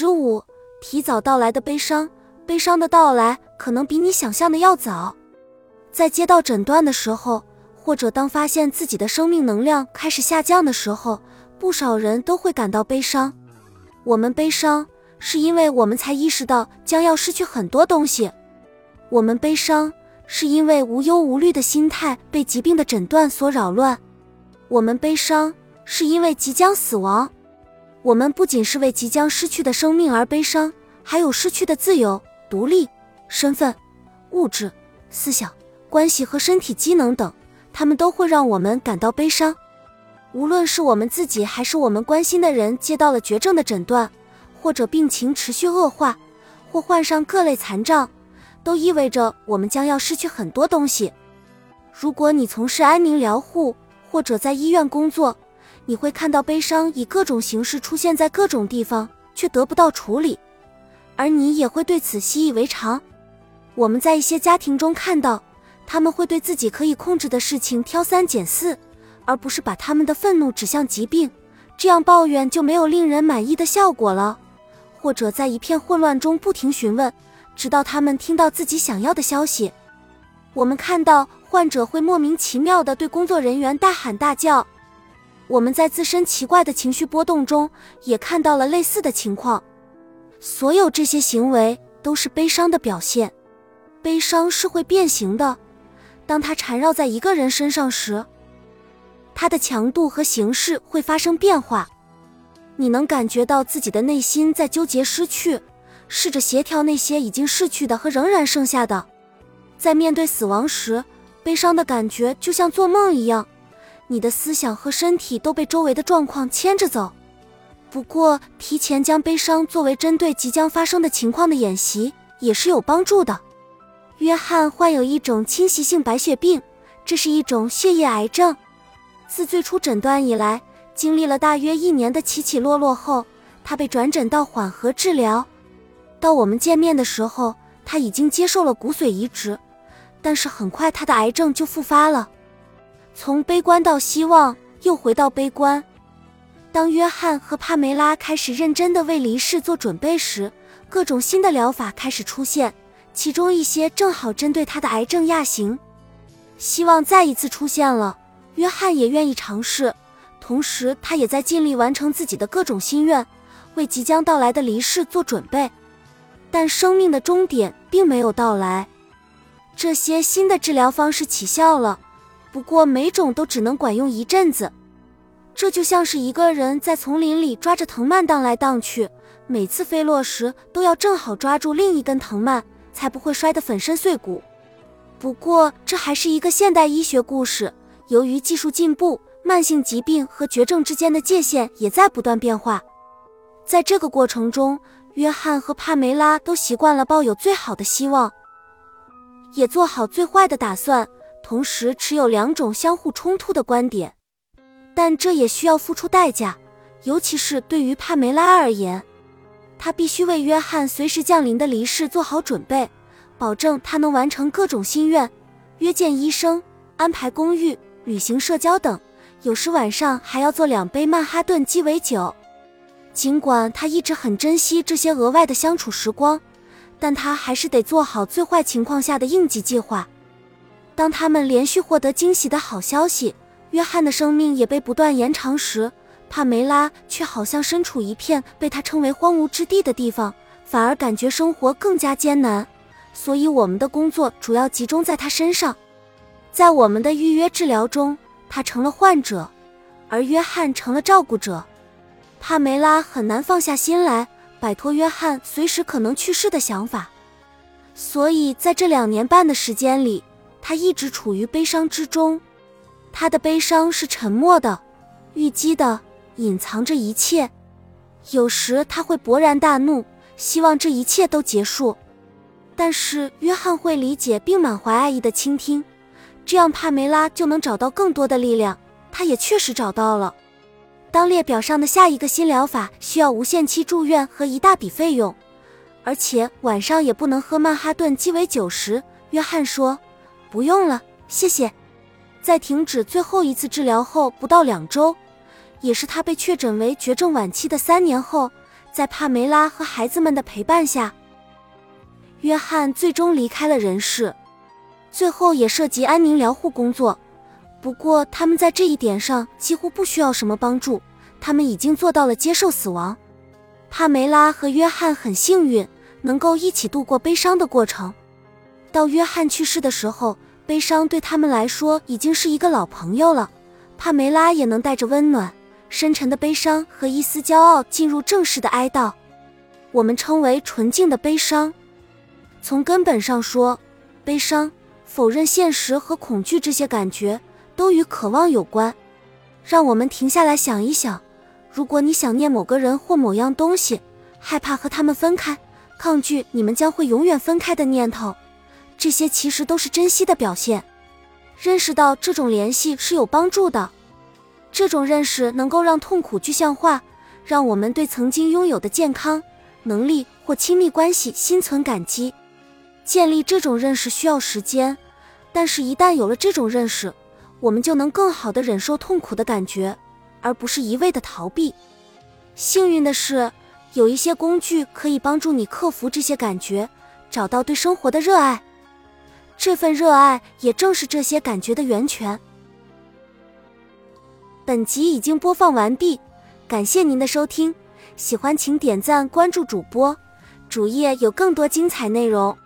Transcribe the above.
十五，提早到来的悲伤，悲伤的到来可能比你想象的要早。在接到诊断的时候，或者当发现自己的生命能量开始下降的时候，不少人都会感到悲伤。我们悲伤，是因为我们才意识到将要失去很多东西。我们悲伤，是因为无忧无虑的心态被疾病的诊断所扰乱。我们悲伤，是因为即将死亡。我们不仅是为即将失去的生命而悲伤，还有失去的自由、独立、身份、物质、思想、关系和身体机能等，他们都会让我们感到悲伤。无论是我们自己还是我们关心的人接到了绝症的诊断，或者病情持续恶化，或患上各类残障，都意味着我们将要失去很多东西。如果你从事安宁疗护，或者在医院工作，你会看到悲伤以各种形式出现在各种地方，却得不到处理，而你也会对此习以为常。我们在一些家庭中看到，他们会对自己可以控制的事情挑三拣四。而不是把他们的愤怒指向疾病，这样抱怨就没有令人满意的效果了。或者在一片混乱中不停询问，直到他们听到自己想要的消息。我们看到患者会莫名其妙地对工作人员大喊大叫。我们在自身奇怪的情绪波动中也看到了类似的情况。所有这些行为都是悲伤的表现。悲伤是会变形的，当它缠绕在一个人身上时。它的强度和形式会发生变化，你能感觉到自己的内心在纠结失去，试着协调那些已经逝去的和仍然剩下的。在面对死亡时，悲伤的感觉就像做梦一样，你的思想和身体都被周围的状况牵着走。不过，提前将悲伤作为针对即将发生的情况的演习也是有帮助的。约翰患有一种侵袭性白血病，这是一种血液癌症。自最初诊断以来，经历了大约一年的起起落落后，他被转诊到缓和治疗。到我们见面的时候，他已经接受了骨髓移植，但是很快他的癌症就复发了。从悲观到希望，又回到悲观。当约翰和帕梅拉开始认真地为离世做准备时，各种新的疗法开始出现，其中一些正好针对他的癌症亚型。希望再一次出现了。约翰也愿意尝试，同时他也在尽力完成自己的各种心愿，为即将到来的离世做准备。但生命的终点并没有到来。这些新的治疗方式起效了，不过每种都只能管用一阵子。这就像是一个人在丛林里抓着藤蔓荡来荡去，每次飞落时都要正好抓住另一根藤蔓，才不会摔得粉身碎骨。不过这还是一个现代医学故事。由于技术进步，慢性疾病和绝症之间的界限也在不断变化。在这个过程中，约翰和帕梅拉都习惯了抱有最好的希望，也做好最坏的打算，同时持有两种相互冲突的观点。但这也需要付出代价，尤其是对于帕梅拉而言，她必须为约翰随时降临的离世做好准备，保证他能完成各种心愿，约见医生，安排公寓。旅行、社交等，有时晚上还要做两杯曼哈顿鸡尾酒。尽管他一直很珍惜这些额外的相处时光，但他还是得做好最坏情况下的应急计划。当他们连续获得惊喜的好消息，约翰的生命也被不断延长时，帕梅拉却好像身处一片被他称为荒芜之地的地方，反而感觉生活更加艰难。所以，我们的工作主要集中在他身上。在我们的预约治疗中，他成了患者，而约翰成了照顾者。帕梅拉很难放下心来摆脱约翰随时可能去世的想法，所以在这两年半的时间里，他一直处于悲伤之中。他的悲伤是沉默的、郁积的，隐藏着一切。有时他会勃然大怒，希望这一切都结束，但是约翰会理解并满怀爱意的倾听。这样，帕梅拉就能找到更多的力量。他也确实找到了。当列表上的下一个新疗法需要无限期住院和一大笔费用，而且晚上也不能喝曼哈顿鸡尾酒时，约翰说：“不用了，谢谢。”在停止最后一次治疗后不到两周，也是他被确诊为绝症晚期的三年后，在帕梅拉和孩子们的陪伴下，约翰最终离开了人世。最后也涉及安宁疗护工作，不过他们在这一点上几乎不需要什么帮助，他们已经做到了接受死亡。帕梅拉和约翰很幸运，能够一起度过悲伤的过程。到约翰去世的时候，悲伤对他们来说已经是一个老朋友了。帕梅拉也能带着温暖、深沉的悲伤和一丝骄傲进入正式的哀悼，我们称为纯净的悲伤。从根本上说，悲伤。否认现实和恐惧这些感觉都与渴望有关。让我们停下来想一想：如果你想念某个人或某样东西，害怕和他们分开，抗拒你们将会永远分开的念头，这些其实都是珍惜的表现。认识到这种联系是有帮助的，这种认识能够让痛苦具象化，让我们对曾经拥有的健康、能力或亲密关系心存感激。建立这种认识需要时间，但是，一旦有了这种认识，我们就能更好的忍受痛苦的感觉，而不是一味的逃避。幸运的是，有一些工具可以帮助你克服这些感觉，找到对生活的热爱。这份热爱也正是这些感觉的源泉。本集已经播放完毕，感谢您的收听，喜欢请点赞关注主播，主页有更多精彩内容。